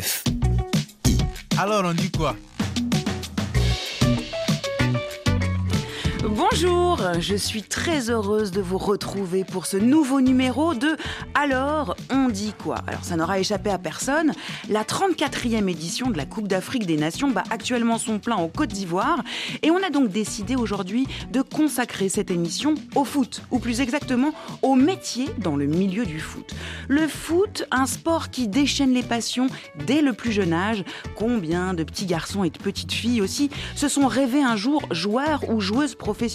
RFI. Alors on dit quoi Bonjour, je suis très heureuse de vous retrouver pour ce nouveau numéro de Alors on dit quoi? Alors ça n'aura échappé à personne, la 34e édition de la Coupe d'Afrique des Nations bat actuellement son plein en Côte d'Ivoire et on a donc décidé aujourd'hui de consacrer cette émission au foot, ou plus exactement au métier dans le milieu du foot. Le foot, un sport qui déchaîne les passions dès le plus jeune âge. Combien de petits garçons et de petites filles aussi se sont rêvés un jour joueurs ou joueuses professionnelles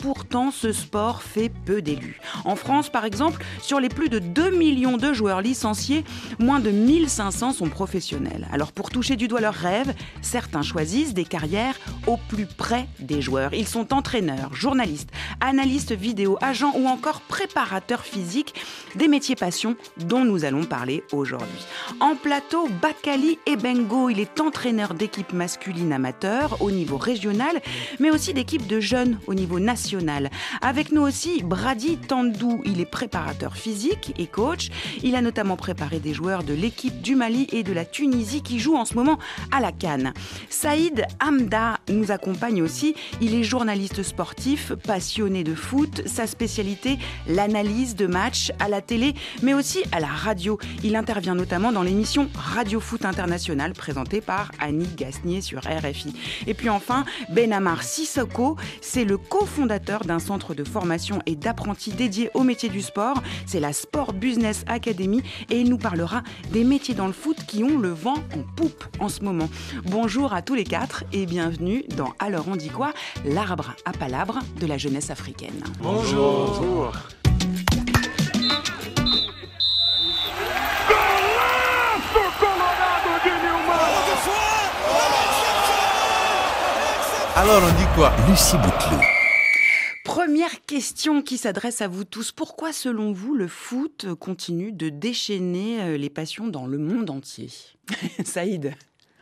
Pourtant, ce sport fait peu d'élus. En France, par exemple, sur les plus de 2 millions de joueurs licenciés, moins de 1500 sont professionnels. Alors pour toucher du doigt leurs rêves, certains choisissent des carrières au plus près des joueurs. Ils sont entraîneurs, journalistes, analystes vidéo, agents ou encore préparateurs physiques, des métiers passion dont nous allons parler aujourd'hui. En plateau, Bakali Ebengo, il est entraîneur d'équipe masculine amateur au niveau régional, mais aussi d'équipe de jeunes au niveau national. Avec nous aussi Brady Tandou, il est préparateur physique et coach. Il a notamment préparé des joueurs de l'équipe du Mali et de la Tunisie qui jouent en ce moment à la Cannes. Saïd Hamda nous accompagne aussi. Il est journaliste sportif, passionné de foot. Sa spécialité, l'analyse de matchs à la télé, mais aussi à la radio. Il intervient notamment dans l'émission Radio Foot International présentée par Annie Gasnier sur RFI. Et puis enfin, Benamar Sissoko, c'est le cofondateur d'un centre de formation et d'apprentis dédié au métier du sport. C'est la Sport Business Academy et il nous parlera des métiers dans le foot qui ont le vent en poupe en ce moment. Bonjour à tous les quatre et bienvenue dans Alors on dit quoi L'arbre à palabre de la jeunesse africaine. Bonjour. Bonjour. Alors on dit quoi? Lucie Bouteloup. Première question qui s'adresse à vous tous. Pourquoi, selon vous, le foot continue de déchaîner euh, les passions dans le monde entier? Saïd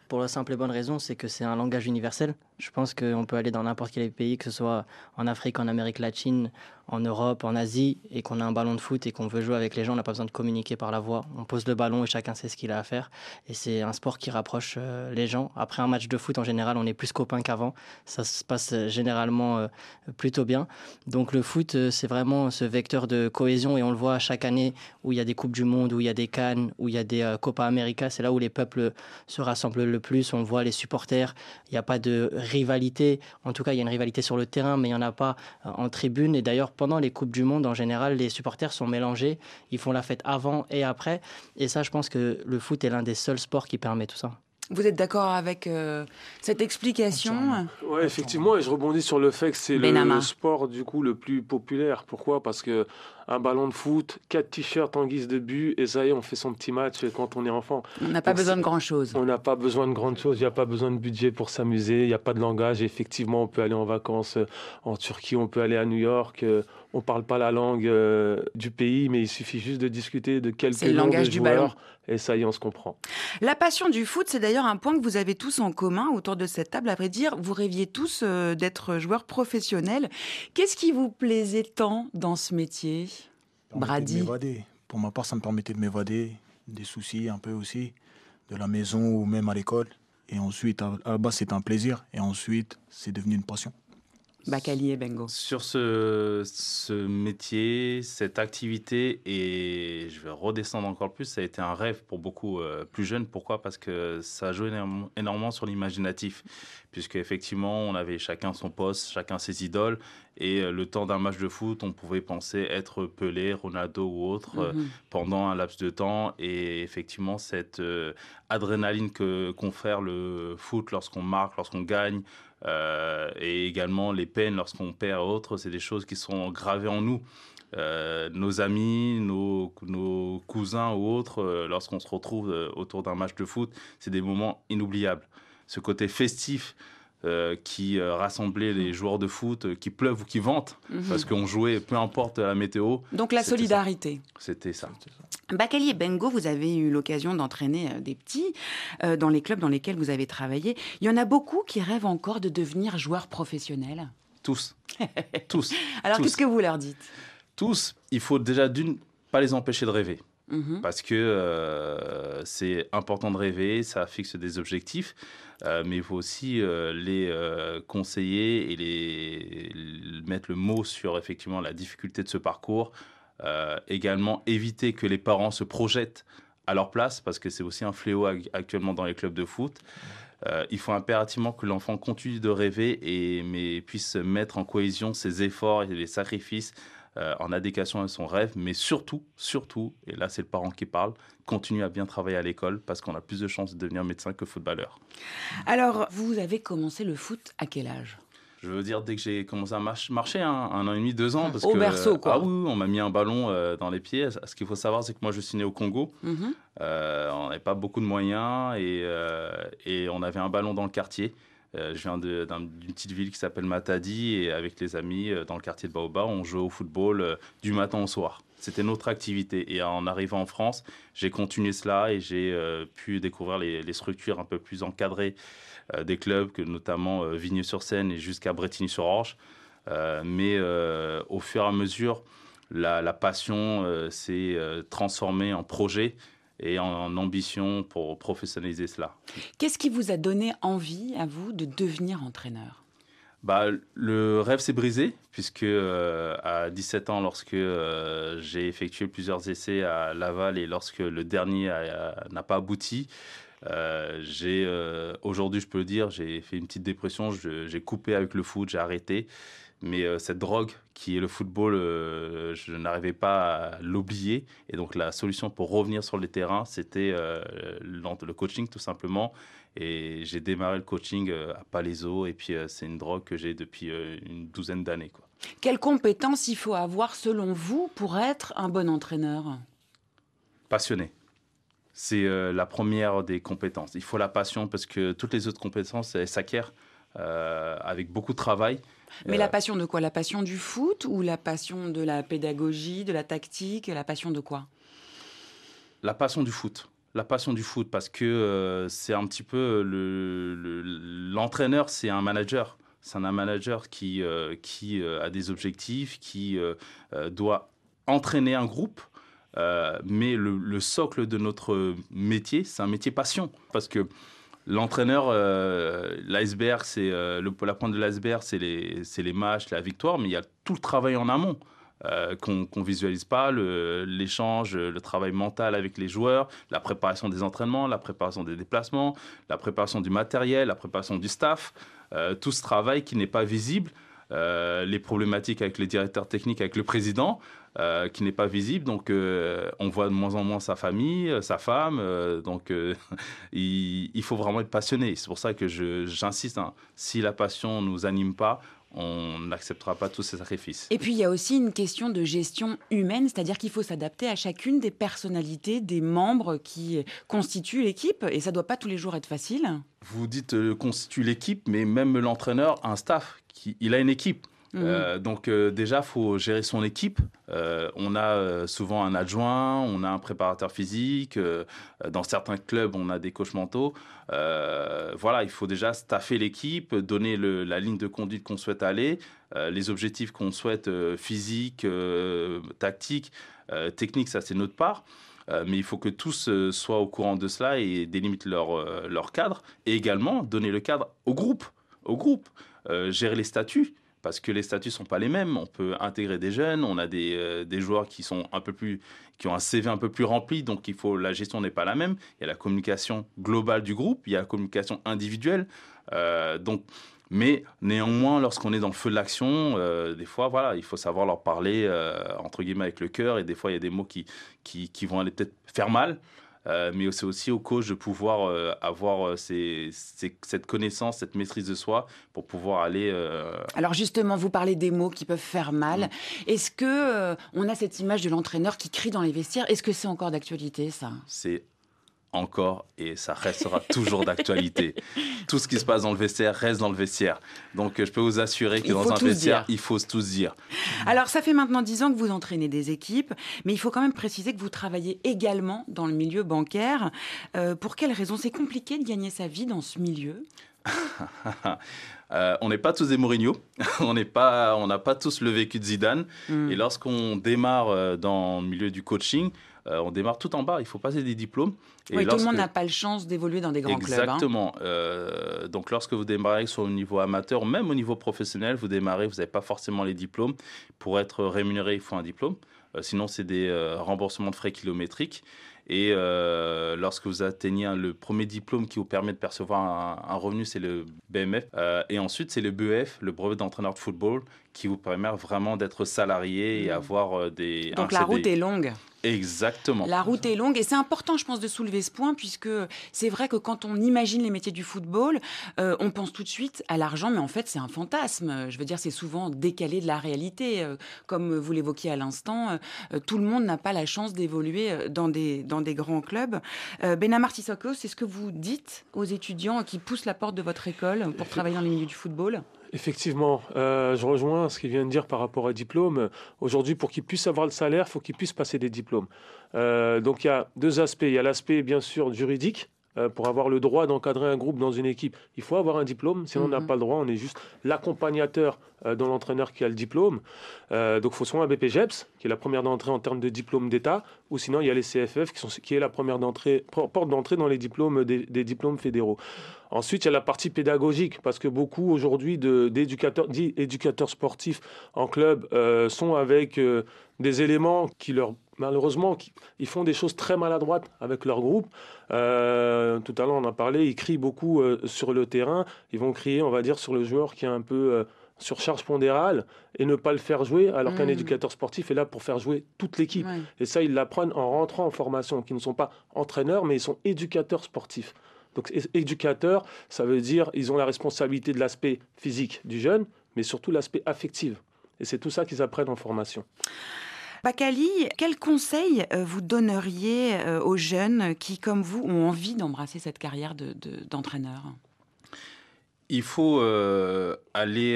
Pour la simple et bonne raison, c'est que c'est un langage universel. Je pense qu'on peut aller dans n'importe quel pays, que ce soit en Afrique, en Amérique latine, en Europe, en Asie, et qu'on a un ballon de foot et qu'on veut jouer avec les gens, on n'a pas besoin de communiquer par la voix. On pose le ballon et chacun sait ce qu'il a à faire. Et c'est un sport qui rapproche euh, les gens. Après un match de foot, en général, on est plus copains qu'avant. Ça se passe euh, généralement euh, plutôt bien. Donc le foot, c'est vraiment ce vecteur de cohésion et on le voit chaque année où il y a des Coupes du Monde, où il y a des Cannes, où il y a des Copa América. C'est là où les peuples se rassemblent le plus. On voit les supporters. Il n'y a pas de rivalité. En tout cas, il y a une rivalité sur le terrain, mais il n'y en a pas en tribune. Et d'ailleurs, pendant les Coupes du Monde, en général, les supporters sont mélangés. Ils font la fête avant et après. Et ça, je pense que le foot est l'un des seuls sports qui permet tout ça. Vous êtes d'accord avec euh, cette explication? Oui, effectivement, et je rebondis sur le fait que c'est le sport du coup le plus populaire. Pourquoi? Parce que un ballon de foot, quatre t-shirts en guise de but, et ça y est, on fait son petit match quand on est enfant. On n'a pas besoin de grand-chose. On n'a pas besoin de grand-chose, il n'y a pas besoin de budget pour s'amuser, il n'y a pas de langage. effectivement, on peut aller en vacances euh, en Turquie, on peut aller à New York. Euh, on ne parle pas la langue euh, du pays, mais il suffit juste de discuter de quelques le langage du ballon. Et ça y est, on se comprend. La passion du foot, c'est d'ailleurs un point que vous avez tous en commun autour de cette table. À vrai dire, vous rêviez tous d'être joueurs professionnels. Qu'est-ce qui vous plaisait tant dans ce métier? Brady. Pour ma part, ça me permettait de m'évader des soucis un peu aussi, de la maison ou même à l'école. Et ensuite, à la base, c'était un plaisir. Et ensuite, c'est devenu une passion. Bakali et Bengo. Sur ce, ce métier, cette activité, et je vais redescendre encore plus, ça a été un rêve pour beaucoup euh, plus jeunes. Pourquoi? Parce que ça joue énormément sur l'imaginatif. Puisque effectivement, on avait chacun son poste, chacun ses idoles. Et euh, le temps d'un match de foot, on pouvait penser être Pelé, Ronaldo ou autre euh, mhm. pendant un laps de temps. Et effectivement, cette adrénaline que confère le foot lorsqu'on marque, lorsqu'on gagne, euh, et également les peines lorsqu'on perd autre, c'est des choses qui sont gravées en nous. Euh, nos amis, nos, cousins ou autres, euh, lorsqu'on se retrouve autour d'un match de foot, c'est des moments inoubliables. Ce côté festif qui rassemblait les joueurs de foot, qui pleuvent ou qui ventent, mhm. parce qu'on jouait peu importe la météo. Donc la solidarité. C'était ça. Bakali et Bengo, vous avez eu l'occasion d'entraîner euh, des petits euh, dans les clubs dans lesquels vous avez travaillé. Il y en a beaucoup qui rêvent encore de devenir joueurs professionnels. Tous. Tous. Alors qu'est-ce que vous leur dites? Tous. Il faut déjà d'une, pas les empêcher de rêver. Mhm. parce que euh, c'est important de rêver, ça fixe des objectifs, euh, mais il faut aussi euh, les conseiller et les, mettre le mot sur effectivement la difficulté de ce parcours. Également éviter que les parents se projettent à leur place, parce que c'est aussi un fléau ac- actuellement dans les clubs de foot. Il faut impérativement que l'enfant continue de rêver et mais puisse mettre en cohésion ses efforts et les sacrifices euh, en adéquation avec son rêve, mais surtout, surtout, et là c'est le parent qui parle, continue à bien travailler à l'école parce qu'on a plus de chances de devenir médecin que footballeur. Alors, vous avez commencé le foot à quel âge? Je veux dire, dès que j'ai commencé à march- marcher, hein, un an et demi, deux ans, parce Au que berceau, quoi. ah oui, on m'a mis un ballon euh, dans les pieds. Ce qu'il faut savoir, c'est que moi je suis né au Congo. Mhm. Euh, on n'avait pas beaucoup de moyens et, euh, et on avait un ballon dans le quartier. Euh, je viens d'une petite ville qui s'appelle Matadi et avec les amis euh, dans le quartier de Baoba, on jouait au football euh, du matin au soir. C'était notre activité. Et en arrivant en France, j'ai continué cela et j'ai pu découvrir les, structures un peu plus encadrées des clubs, que notamment euh, Vigneux-sur-Seine et jusqu'à Bretigny-sur-Orge. Mais au fur et à mesure, la, passion s'est transformée en projet et en, en ambition pour professionnaliser cela. Qu'est-ce qui vous a donné envie, à vous, de devenir entraîneur? Bah, le rêve s'est brisé, puisque euh, à 17 ans, lorsque euh, j'ai effectué plusieurs essais à Laval et lorsque le dernier n'a pas abouti, euh, j'ai euh, aujourd'hui, je peux le dire, j'ai fait une petite dépression, j'ai coupé avec le foot, j'ai arrêté. Mais euh, cette drogue qui est le football, euh, je n'arrivais pas à l'oublier. Et donc la solution pour revenir sur le terrain, c'était euh, le coaching tout simplement. Et j'ai démarré le coaching à Palaiso. Et puis c'est une drogue que j'ai depuis une douzaine d'années. Quelles compétences il faut avoir, selon vous, pour être un bon entraîneur? Passionné. C'est la première des compétences. Il faut la passion parce que toutes les autres compétences, elles s'acquièrent avec beaucoup de travail. Mais Euh, la passion de quoi? La passion du foot ou la passion de la pédagogie, de la tactique La passion de quoi? La passion du foot. La passion du foot, parce que euh, c'est un petit peu le- le- l'entraîneur, c'est un manager. C'est un manager qui, euh, qui euh, a des objectifs, qui euh, euh, doit entraîner un groupe. Euh, mais le, le socle de notre métier, c'est un métier passion. Parce que l'entraîneur, euh, l'iceberg, c'est euh, le- la pointe de l'iceberg, c'est les, matchs, la victoire, mais il y a tout le travail en amont euh, qu'on qu'on visualise pas, le- l'échange, le, travail mental avec les joueurs, la préparation des entraînements, la préparation des déplacements, la préparation du matériel, la préparation du staff, tout ce travail qui n'est pas visible, les problématiques avec les directeurs techniques, avec le président, euh, qui n'est pas visible. Donc, euh, on voit de moins en moins sa famille, euh, sa femme. euh, donc, il, il faut vraiment être passionné. C'est pour ça que j'insiste. hein, si la passion ne nous anime pas, on n'acceptera pas tous ces sacrifices. Et puis il y a aussi une question de gestion humaine, c'est-à-dire qu'il faut s'adapter à chacune des personnalités, des membres qui constituent l'équipe, et ça doit pas tous les jours être facile. Vous dites euh, constitue l'équipe, mais même l'entraîneur a un staff. Qui, il a une équipe. Mhm. Euh, donc euh, déjà, faut gérer son équipe. Euh, on a souvent un adjoint, on a un préparateur physique. dans certains clubs, on a des coachs mentaux. Voilà, il faut déjà staffer l'équipe, donner la ligne de conduite qu'on souhaite aller, les objectifs qu'on souhaite physiques, tactiques, techniques, ça c'est notre part. Mais il faut que tous soient au courant de cela et délimitent leur, cadre. Et également donner le cadre au groupe. Au groupe. Gérer les statuts. Parce que les statuts sont pas les mêmes. On peut intégrer des jeunes. On a des, euh, des joueurs qui sont un peu plus, qui ont un CV un peu plus rempli. Donc il faut, la gestion n'est pas la même. Il y a la communication globale du groupe. Il y a la communication individuelle. Euh, donc, mais néanmoins, lorsqu'on est dans le feu de l'action, euh, des fois, voilà, il faut savoir leur parler entre guillemets avec le cœur. Et des fois, il y a des mots qui, qui, qui vont aller peut-être faire mal. Euh, mais c'est aussi au coach de pouvoir euh, avoir euh, ces- ces- cette connaissance, cette maîtrise de soi pour pouvoir aller. euh, Alors justement, vous parlez des mots qui peuvent faire mal. Est-ce que on a cette image de l'entraîneur qui crie dans les vestiaires? Est-ce que c'est encore d'actualité ça? C'est encore et ça restera toujours d'actualité. Tout ce qui se passe dans le vestiaire reste dans le vestiaire. Donc euh, je peux vous assurer que Il dans un vestiaire, dire. il faut tous dire. Alors, ça fait maintenant dix ans que vous entraînez des équipes, mais il faut quand même préciser que vous travaillez également dans le milieu bancaire. Euh, pour quelles raisons C'est compliqué de gagner sa vie dans ce milieu? Euh, on n'est pas tous des Mourinho, on n'a pas tous le vécu de Zidane. Hmm. Et lorsqu'on démarre dans le milieu du coaching, Euh, on démarre tout en bas, il faut passer des diplômes. Et oui, tout le monde n'a pas le chance d'évoluer dans des grands clubs. Hein. Exactement. Euh, donc lorsque vous démarrez sur le niveau amateur, même au niveau professionnel, vous démarrez, vous n'avez pas forcément les diplômes. Pour être rémunéré, il faut un diplôme. Euh, sinon, c'est des remboursements de frais kilométriques. Et euh, lorsque vous atteignez le premier diplôme qui vous permet de percevoir un, revenu, c'est le BMF. Euh, et ensuite, c'est le BEF, le brevet d'entraîneur de football, qui vous permet vraiment d'être salarié et mmh. avoir euh, des. Donc la route est longue. Exactement. La route est longue et c'est important, je pense, de soulever ce point puisque c'est vrai que quand on imagine les métiers du football, euh, on pense tout de suite à l'argent, mais en fait, c'est un fantasme. Je veux dire, c'est souvent décalé de la réalité. Euh, comme vous l'évoquiez à l'instant, euh, tout le monde n'a pas la chance d'évoluer dans des, dans des grands clubs. Benamar Sissoko, c'est ce que vous dites aux étudiants qui poussent la porte de votre école pour travailler dans les milieux du football? Effectivement, euh, je rejoins ce qu'il vient de dire par rapport à diplôme. Aujourd'hui, pour qu'ils puissent avoir le salaire, il faut qu'ils puissent passer des diplômes. Euh, donc il y a deux aspects. Il y a l'aspect, bien sûr, juridique. Euh, pour avoir le droit d'encadrer un groupe dans une équipe, il faut avoir un diplôme. Sinon, on n'a mhm. pas le droit. On est juste l'accompagnateur dans l'entraîneur qui a le diplôme. donc, il faut soit un BPGEPS, qui est la première d'entrée en termes de diplôme d'État, ou sinon, il y a les CFF, qui, sont, qui est la première d'entrée, porte d'entrée dans les diplômes des diplômes fédéraux. Ensuite, il y a la partie pédagogique, parce que beaucoup aujourd'hui d'éducateurs, dits éducateurs sportifs en club euh, sont avec euh, des éléments qui leur malheureusement, ils font des choses très maladroites avec leur groupe. Euh, tout à l'heure, on en a parlé, ils crient beaucoup sur le terrain. Ils vont crier, on va dire, sur le joueur qui est un peu sur charge pondérale et ne pas le faire jouer, alors qu'un mmh. éducateur sportif est là pour faire jouer toute l'équipe. Et ça, ils l'apprennent en rentrant en formation, qui ne sont pas entraîneurs, mais ils sont éducateurs sportifs. Donc éducateurs, ça veut dire ils ont la responsabilité de l'aspect physique du jeune, mais surtout l'aspect affectif. Et c'est tout ça qu'ils apprennent en formation. Bakali, quel conseil euh, vous donneriez euh, aux jeunes qui, comme vous, ont envie d'embrasser cette carrière d'entraîneur? Il faut euh, aller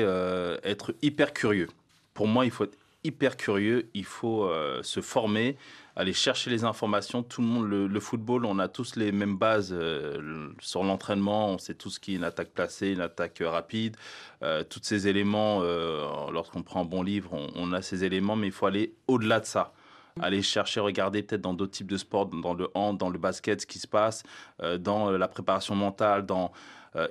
être hyper curieux. Pour moi, il faut être hyper curieux, il faut se former, aller chercher les informations. Tout le monde, le, football, on a tous les mêmes bases euh, sur l'entraînement. On sait tout ce qui est une attaque placée, une attaque rapide. Euh, tous ces éléments, euh, lorsqu'on prend un bon livre, on, a ces éléments, mais il faut aller au-delà de ça aller chercher, regarder peut-être dans d'autres types de sports, dans le hand, dans le basket, ce qui se passe, dans la préparation mentale. Dans,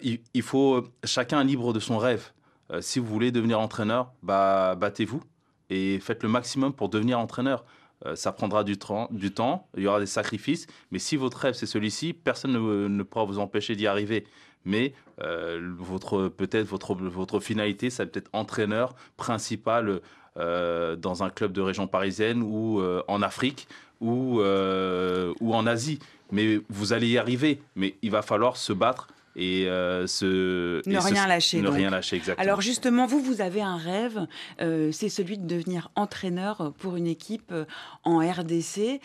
il, il, faut chacun libre de son rêve. si vous voulez devenir entraîneur, bah, battez-vous et faites le maximum pour devenir entraîneur. Euh, ça prendra du, du, temps, il y aura des sacrifices, mais si votre rêve c'est celui-ci, personne ne, pourra vous empêcher d'y arriver. Mais euh, votre peut-être votre votre finalité, c'est peut-être entraîneur principal euh, dans un club de région parisienne ou en Afrique ou ou en Asie. Mais vous allez y arriver. Mais il va falloir se battre et euh, ce, ne rien lâcher. Ne rien lâcher, exactement. Alors justement, vous, vous avez un rêve, euh, c'est celui de devenir entraîneur pour une équipe euh, en RDC.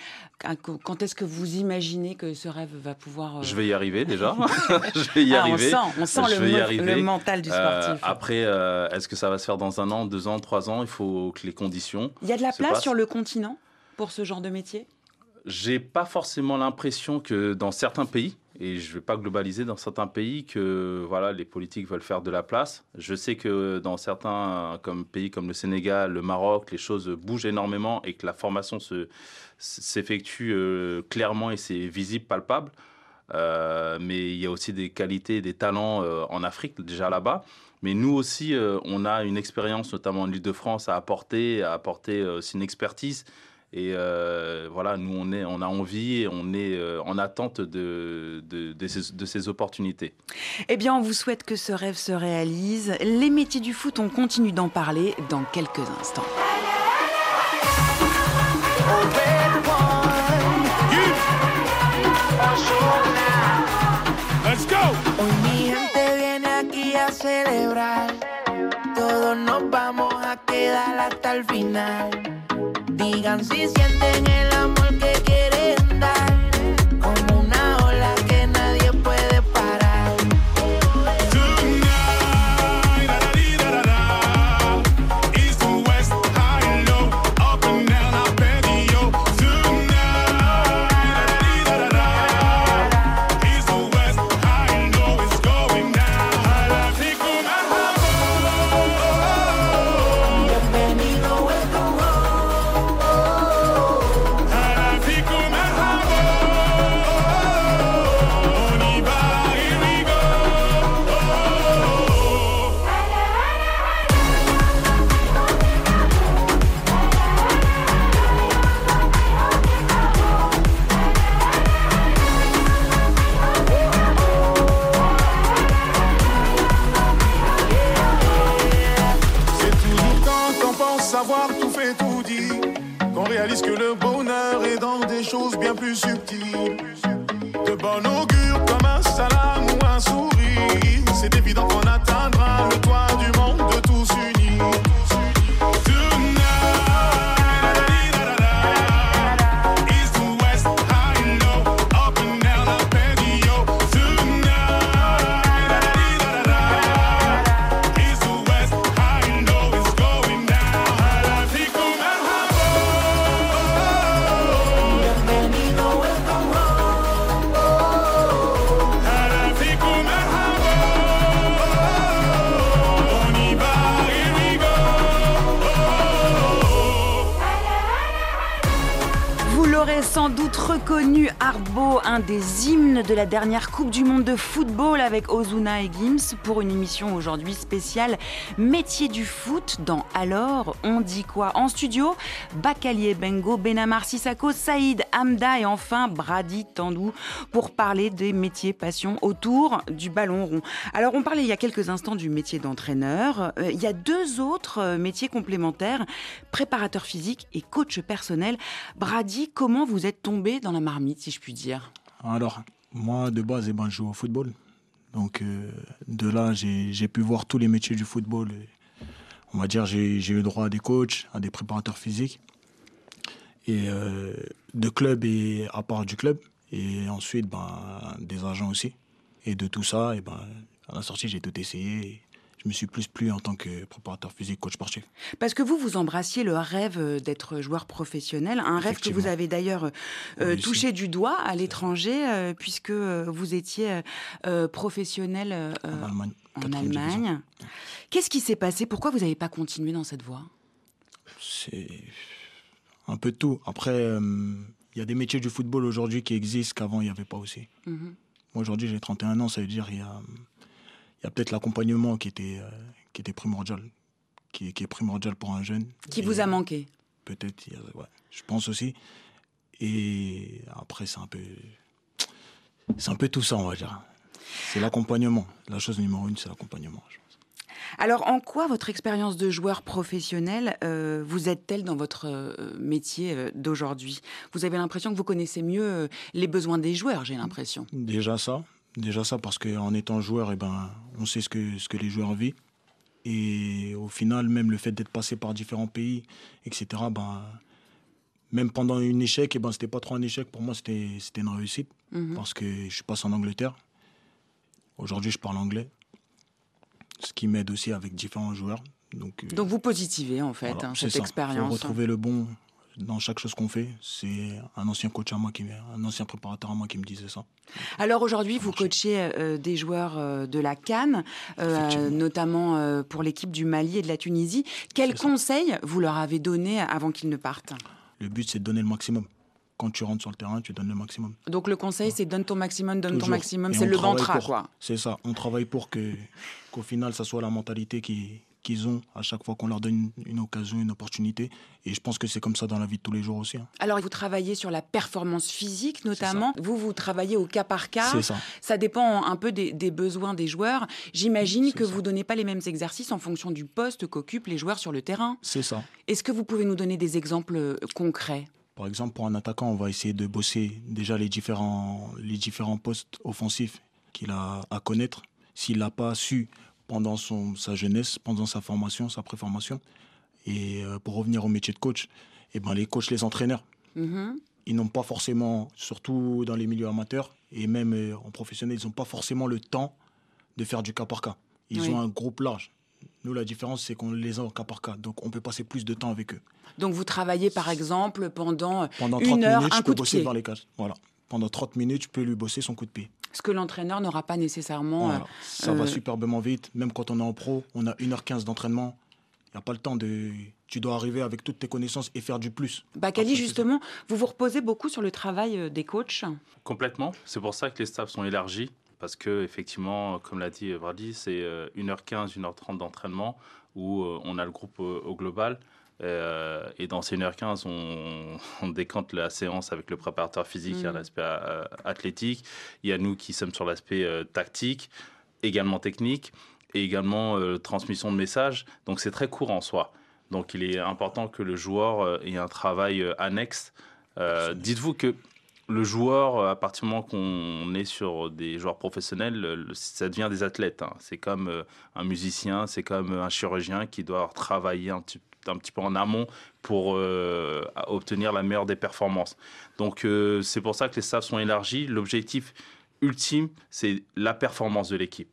Quand est-ce que vous imaginez que ce rêve va pouvoir... Je vais y arriver déjà. je vais y ah, arriver. On sent, le, mental du sportif. après, est-ce que ça va se faire dans un an, deux ans, trois ans? Il faut que les conditions... Il y a de la place sur le continent pour ce genre de métier? J'ai pas forcément l'impression que dans certains pays, et je ne vais pas globaliser dans certains pays que voilà les politiques veulent faire de la place. Je sais que dans certains comme pays comme le Sénégal, le Maroc, les choses bougent énormément et que la formation se s'effectue euh, clairement et c'est visible, palpable. Euh, mais il y a aussi des qualités, des talents euh, en Afrique déjà là-bas. Mais nous aussi, on a une expérience, notamment en Ile-de-France, à apporter, à apporter aussi une expertise. Et euh, voilà, nous, on, est, on a envie et on est euh, en attente de, de, de, ces, de, ces, opportunités. Eh bien, on vous souhaite que ce rêve se réalise. Les métiers du foot, on continue d'en parler dans quelques instants. Let's go. Hoy mi gente viene aquí a celebrar. Todos nos vamos a quedar hasta el final. Digan si sienten el amor que dernière Coupe du Monde de football avec Ozuna et Gims pour une émission aujourd'hui spéciale Métier du foot dans Alors on dit quoi? En studio, Bakalier Bengo, Benamar Sissako, Saïd Hamda et enfin Brady Tandou pour parler des métiers passion autour du ballon rond. Alors on parlait il y a quelques instants du métier d'entraîneur. Euh, il y a deux autres euh, métiers complémentaires, préparateur physique et coach personnel. Brady, comment vous êtes tombé dans la marmite, si je puis dire? Alors, moi, de base, eh ben, je joue au football. Donc, euh, de là, j'ai pu voir tous les métiers du football. On va dire, j'ai eu droit à des coachs, à des préparateurs physiques, et euh, de club et à part du club. Et ensuite, ben, des agents aussi. Et de tout ça, et ben, à la sortie, j'ai tout essayé. Je me suis plus plu en tant que préparateur physique, coach sportif. Parce que vous, vous embrassiez le rêve euh, d'être joueur professionnel, un rêve que vous avez d'ailleurs euh, Réussi. touché du doigt à l'étranger, euh, puisque euh, vous étiez euh, professionnel euh, En Allemagne. Qu'est-ce qui s'est passé? Pourquoi vous n'avez pas continué dans cette voie? C'est un peu tout. Après, euh, il y a des métiers du football aujourd'hui qui existent qu'avant, il n'y avait pas aussi. Mhm. Moi, aujourd'hui, j'ai 31 ans, ça veut dire qu'il y a, il y a peut-être l'accompagnement qui était, euh, qui était primordial, qui, est- qui est primordial pour un jeune. Qui Et vous a manqué Peut-être, ouais, je pense aussi. Et après, c'est un peu. C'est un peu tout ça, on va dire. C'est l'accompagnement. La chose numéro une, c'est l'accompagnement. Alors, en quoi votre expérience de joueur professionnel euh, vous aide-t-elle dans votre euh, métier euh, d'aujourd'hui? Vous avez l'impression que vous connaissez mieux les besoins des joueurs, j'ai l'impression. Déjà ça, déjà ça parce qu'en étant joueur, eh ben, on sait ce que, ce que les joueurs vivent. Et au final, même le fait d'être passé par différents pays, etc., ben, même pendant une échec, eh ben, c'était pas trop un échec. Pour moi, c'était une réussite Mhm. parce que je passé en Angleterre. Aujourd'hui, je parle anglais, ce qui m'aide aussi avec différents joueurs. Donc, euh, Donc, vous positivez, en fait, voilà, hein, cette ça. Faut expérience. retrouver le bon dans chaque chose qu'on fait. C'est un ancien coach à moi, qui, un ancien préparateur à moi qui me disait ça. Alors aujourd'hui, vous coachez euh, des joueurs euh, de la Cannes, euh, notamment pour l'équipe du Mali et de la Tunisie. Quels ça. conseils vous leur avez donnés avant qu'ils ne partent? Le but, c'est de donner le maximum. Quand tu rentres sur le terrain, tu donnes le maximum. Donc le conseil, c'est donne ton maximum, donne ton maximum. C'est le mantra, quoi. C'est ça. On travaille pour que qu'au final, ça soit la mentalité qui- qu'ils ont à chaque fois qu'on leur donne une, une occasion, une opportunité. Et je pense que c'est comme ça dans la vie de tous les jours aussi. hein. Alors vous travaillez sur la performance physique, notamment. Vous, vous travaillez au cas par cas. C'est ça. Ça dépend un peu des, des besoins des joueurs. J'imagine que ça. vous donnez pas les mêmes exercices en fonction du poste qu'occupent les joueurs sur le terrain. C'est ça. Est-ce que vous pouvez nous donner des exemples euh, concrets? Par exemple, pour un attaquant, on va essayer de bosser déjà les différents, les différents postes offensifs qu'il a à connaître. S'il n'a pas su pendant son, sa jeunesse, pendant sa formation, sa préformation. Et euh, pour revenir au métier de coach, eh ben, les coachs, les entraîneurs, Mhm. ils n'ont pas forcément, surtout dans les milieux amateurs et même euh, en professionnel, ils n'ont pas forcément le temps de faire du cas par cas. Ils Oui. ont un groupe large. Nous, la différence, c'est qu'on les a au cas par cas. Donc, on peut passer plus de temps avec eux. Donc vous travaillez par exemple pendant Pendant Une 30 heure, minutes, un je coup peux de bosser pied. dans les cages. Voilà. Pendant 30 minutes, je peux lui bosser son coup de pied. Ce que l'entraîneur n'aura pas nécessairement. Voilà. Ça va euh, superbement vite. Même quand on est en pro, on a 1h15 d'entraînement. Il n'y a pas le temps de. Tu dois arriver avec toutes tes connaissances et faire du plus. Bakali, justement, vous vous reposez beaucoup sur le travail euh, des coachs. Complètement. C'est pour ça que les staffs sont élargis. Parce que, effectivement, comme l'a dit Brady, c'est euh, 1h15, 1h30 d'entraînement où euh, on a le groupe euh, au global. Euh, et dans ces 1h15, on, on décante la séance avec le préparateur physique, il y a Mhm. l'aspect euh, athlétique. Il y a nous qui sommes sur l'aspect euh, tactique, également technique, et également euh, transmission de messages. Donc c'est très court en soi. Donc il est important que le joueur ait un travail annexe. Dites-vous que le joueur, à partir du moment qu'on est sur des joueurs professionnels, ça devient des athlètes. Hein. C'est comme un musicien, c'est comme un chirurgien qui doit travailler un petit, un petit peu en amont pour euh, obtenir la meilleure des performances. Donc euh, c'est pour ça que les staffs sont élargis. L'objectif ultime, c'est la performance de l'équipe.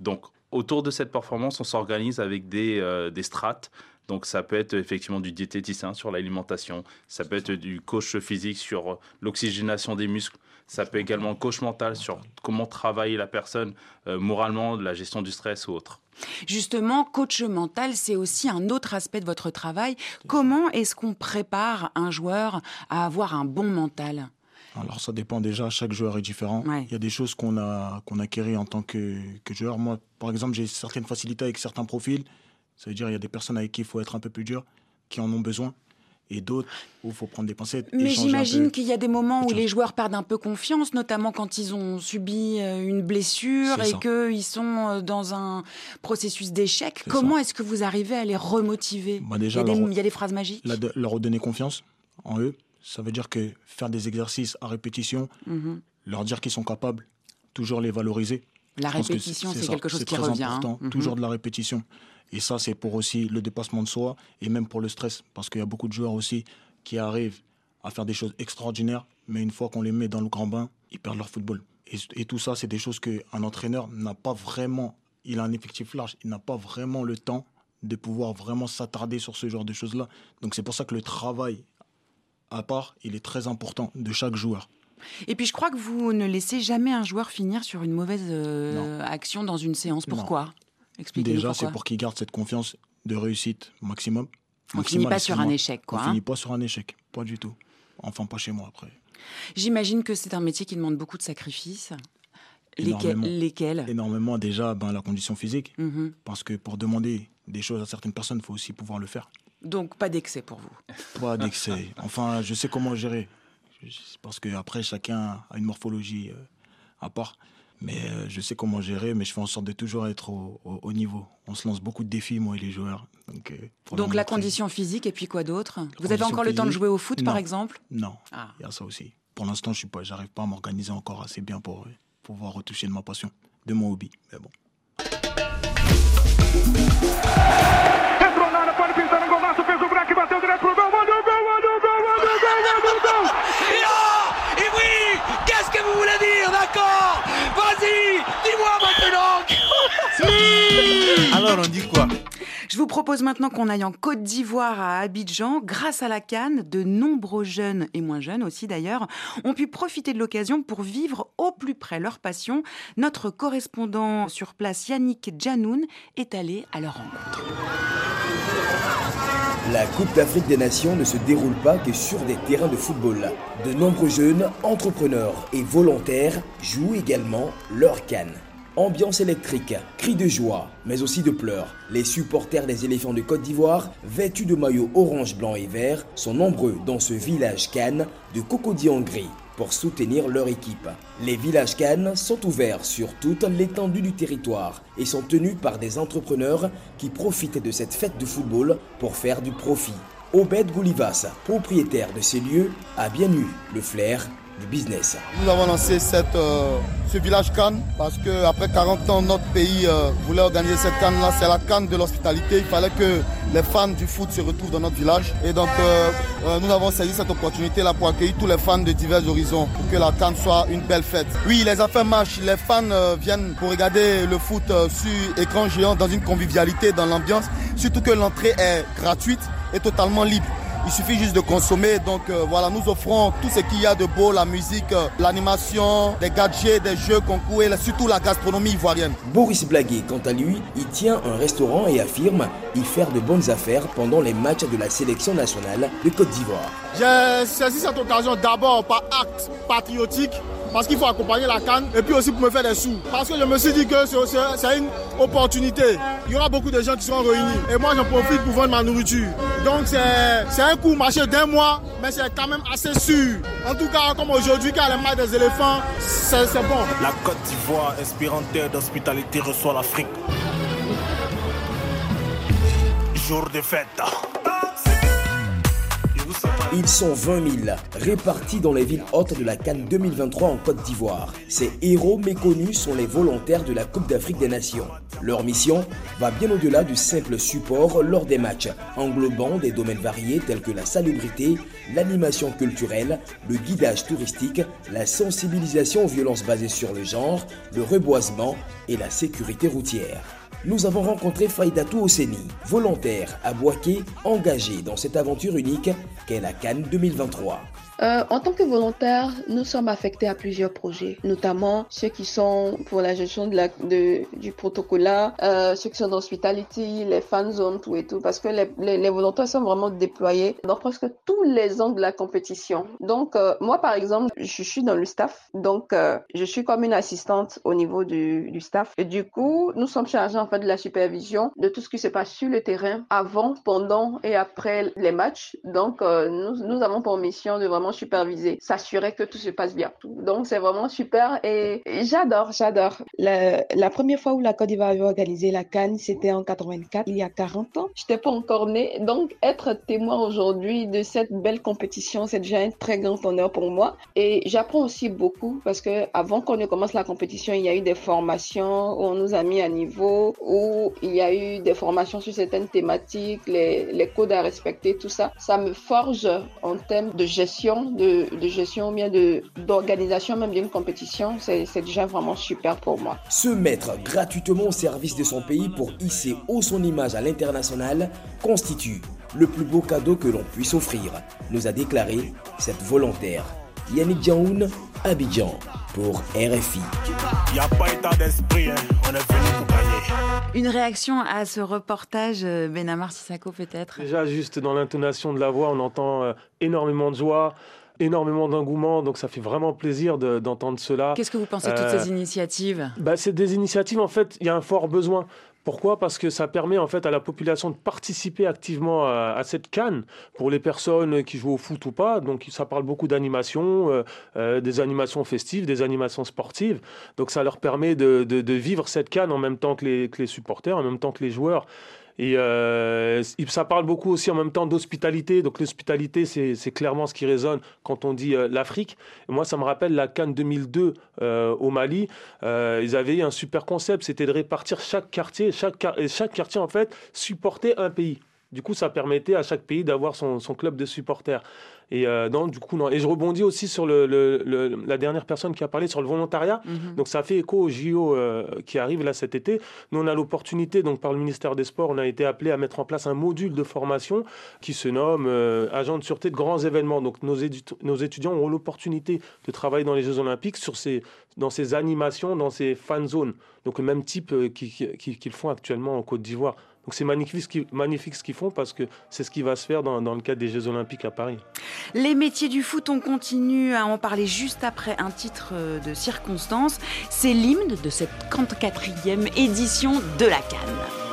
Donc autour de cette performance, on s'organise avec des, des strates donc ça peut être effectivement du diététicien sur l'alimentation, ça peut être du coach physique sur euh, l'oxygénation des muscles, ça peut également coach mental sur comment travailler la personne euh, moralement, la gestion du stress ou autre. Justement, coach mental, c'est aussi un autre aspect de votre travail. Comment est-ce qu'on prépare un joueur à avoir un bon mental? Alors ça dépend déjà, chaque joueur est différent. Il y a des choses qu'on a, qu'on acquérit en tant que, que joueur. Moi, par exemple, j'ai certaines facilités avec certains profils ça veut dire qu'il y a des personnes avec qui il faut être un peu plus dur, qui en ont besoin, et d'autres où il faut prendre des pincettes. Mais j'imagine qu'il y a des moments où les joueurs perdent un peu confiance, notamment quand ils ont subi euh, une blessure et qu'ils sont euh, dans un processus d'échec. Comment est-ce que vous arrivez à les remotiver? Bah, déjà, il, y a des, phrases magiques Leur redonner confiance en eux. Ça veut dire que faire des exercices à répétition, mhm. leur dire qu'ils sont capables, toujours les valoriser. La répétition, c'est quelque chose qui revient. Hein. Important, Toujours mhm. de la répétition. Et ça, c'est pour aussi le dépassement de soi et même pour le stress. Parce qu'il y a beaucoup de joueurs aussi qui arrivent à faire des choses extraordinaires, mais une fois qu'on les met dans le grand bain, ils perdent leur football. Et, tout ça, c'est des choses qu'un entraîneur n'a pas vraiment. Il a un effectif large, il n'a pas vraiment le temps de pouvoir vraiment s'attarder sur ce genre de choses-là. Donc c'est pour ça que le travail à part, il est très important de chaque joueur. Et puis je crois que vous ne laissez jamais un joueur finir sur une mauvaise euh, action dans une séance. Pourquoi? Déjà, c'est pour qu'il garde cette confiance de réussite maximum. On ne finit pas sur un échec, quoi. On ne hein. finit pas sur un échec, pas du tout. Enfin, pas chez moi après. J'imagine que c'est un métier qui demande beaucoup de sacrifices. Énormément. Lesquels? Énormément, déjà, ben, la condition physique. Mhm. Parce que pour demander des choses à certaines personnes, il faut aussi pouvoir le faire. Donc, pas d'excès pour vous Pas d'excès. Enfin, je sais comment gérer. Parce qu'après, chacun a une morphologie euh, à part. Mais euh, je sais comment gérer, mais je fais en sorte de toujours être au, niveau. On se lance beaucoup de défis, moi et les joueurs. Donc, euh, Donc la condition physique et puis quoi d'autre? Vous avez encore le temps de jouer au foot, par exemple? Non, ah. il y a ça aussi. Pour l'instant, je n'arrive pas, j'arrive pas à m'organiser encore assez bien pour euh, pouvoir retoucher de ma passion, de mon hobby. Mais bon. Alors on dit quoi? Je vous propose maintenant qu'on aille en Côte d'Ivoire à Abidjan. Grâce à la Cannes, de nombreux jeunes et moins jeunes aussi d'ailleurs ont pu profiter de l'occasion pour vivre au plus près leur passion. Notre correspondant sur place, Yannick Djanoun, est allé à leur rencontre. La Coupe d'Afrique des Nations ne se déroule pas que sur des terrains de football. De nombreux jeunes, entrepreneurs et volontaires jouent également leur canne. Ambiance électrique, cris de joie, mais aussi de pleurs. Les supporters des éléphants de Côte d'Ivoire, vêtus de maillots orange, blanc et vert, sont nombreux dans ce village Cannes de Cocody en gris pour soutenir leur équipe. Les villages Cannes sont ouverts sur toute l'étendue du territoire et sont tenus par des entrepreneurs qui profitent de cette fête de football pour faire du profit. Obed Goulivas, propriétaire de ces lieux, a bien eu le flair business. Nous avons lancé cette, euh, ce village Cannes parce qu'après 40 ans, notre pays euh, voulait organiser cette Cannes-là. C'est la Cannes de l'hospitalité. Il fallait que les fans du foot se retrouvent dans notre village. Et donc, euh, nous avons saisi cette opportunité-là pour accueillir tous les fans de divers horizons pour que la Cannes soit une belle fête. Oui, les affaires marchent. Les fans viennent pour regarder le foot sur écran géant dans une convivialité, dans l'ambiance. Surtout que l'entrée est gratuite et totalement libre. Il suffit juste de consommer. Donc euh, voilà, nous offrons tout ce qu'il y a de beau, la musique, euh, l'animation, des gadgets, des jeux concours et surtout la gastronomie ivoirienne. Boris Blaguet, quant à lui, il tient un restaurant et affirme y faire de bonnes affaires pendant les matchs de la sélection nationale de Côte d'Ivoire. J'ai saisi cette occasion d'abord par acte patriotique parce qu'il faut accompagner la canne et puis aussi pour me faire des sous. Parce que je me suis dit que c'est une opportunité. Il y aura beaucoup de gens qui seront réunis et moi j'en profite pour vendre ma nourriture. Donc c'est un coup marché d'un mois, mais c'est quand même assez sûr. En tout cas, comme aujourd'hui, quand les match des éléphants, c'est bon. La Côte d'Ivoire, inspirante d'hospitalité, reçoit l'Afrique. Jour de fête. Ils sont 20 000, répartis dans les villes hautes de la Cannes 2023 en Côte d'Ivoire. Ces héros méconnus sont les volontaires de la Coupe d'Afrique des Nations. Leur mission va bien au-delà du simple support lors des matchs, englobant des domaines variés tels que la salubrité, l'animation culturelle, le guidage touristique, la sensibilisation aux violences basées sur le genre, le reboisement et la sécurité routière nous avons rencontré Faïdatou Oseni, volontaire à Boaké, engagé dans cette aventure unique qu'est la Cannes 2023. Euh, en tant que volontaire, nous sommes affectés à plusieurs projets, notamment ceux qui sont pour la gestion de la, de, du protocole, euh, ceux qui sont dans les fan zones, tout et tout, parce que les, les, les, volontaires sont vraiment déployés dans presque tous les angles de la compétition. Donc, euh, moi, par exemple, je suis dans le staff, donc euh, je suis comme une assistante au niveau du, du staff. Et du coup, nous sommes chargés en fait de la supervision de tout ce qui se passe sur le terrain avant, pendant et après les matchs. Donc, euh, nous, nous avons pour mission de vraiment superviser, s'assurer que tout se passe bien. Donc c'est vraiment super et, j'adore, j'adore. La, la, première fois où la Côte d'Ivoire avait organisé la Cannes, c'était en 84, il y a 40 ans. J'étais pas encore née, donc être témoin aujourd'hui de cette belle compétition, c'est déjà un très grand honneur pour moi. Et j'apprends aussi beaucoup parce que avant qu'on ne commence la compétition, il y a eu des formations où on nous a mis à niveau, où il y a eu des formations sur certaines thématiques, les, les codes à respecter, tout ça. Ça me forge en termes de gestion de, de gestion, bien d'organisation même d'une compétition, c'est déjà vraiment super pour moi. Se mettre gratuitement au service de son pays pour hisser haut son image à l'international constitue le plus beau cadeau que l'on puisse offrir, nous a déclaré cette volontaire. Yannick Diaoun, Abidjan, pour RFI. Y a pas état d'esprit, hein. on est venu. Une réaction à ce reportage, euh, Benamar Sissako peut-être? Déjà, juste dans l'intonation de la voix, on entend euh, énormément de joie énormément d'engouement, donc ça fait vraiment plaisir d'entendre cela. Qu'est-ce que vous pensez de toutes ces initiatives? bah, C'est des initiatives, en fait, il y a un fort besoin. Pourquoi? Parce que ça permet en fait à la population de participer activement à, cette canne pour les personnes qui jouent au foot ou pas. Donc ça parle beaucoup d'animation, euh, euh, des animations festives, des animations sportives. Donc ça leur permet de, vivre cette canne en même temps que les supporters, en même temps que les joueurs. Et euh, ça parle beaucoup aussi en même temps d'hospitalité. Donc l'hospitalité, c'est clairement ce qui résonne quand on dit euh, l'Afrique. Moi, ça me rappelle la Cannes 2002 euh, au Mali. Ils avaient un super concept, c'était de répartir chaque quartier. Chaque, chaque quartier, en fait, supportait un pays. Du coup, ça permettait à chaque pays d'avoir son, son, club de supporters. Et euh, non, du coup, non. Et je rebondis aussi sur le, le, le, la dernière personne qui a parlé sur le volontariat. -hmm. Donc, ça fait écho au JO euh, qui arrive là cet été. Nous, on a l'opportunité, donc par le ministère des Sports, on a été appelé à mettre en place un module de formation qui se nomme euh, agent de sûreté de grands événements. Donc, nos, nos étudiants auront l'opportunité de travailler dans les Jeux Olympiques sur ces, dans ces animations, dans ces fan zones. Donc, le même type qu'ils qui, qui, font actuellement en Côte d'Ivoire. Donc c'est magnifique ce qu'ils font parce que c'est ce qui va se faire dans, le cadre des Jeux Olympiques à Paris. Les métiers du foot, on continue à en parler juste après un titre de circonstance. C'est l'hymne de cette 44e édition de la Cannes.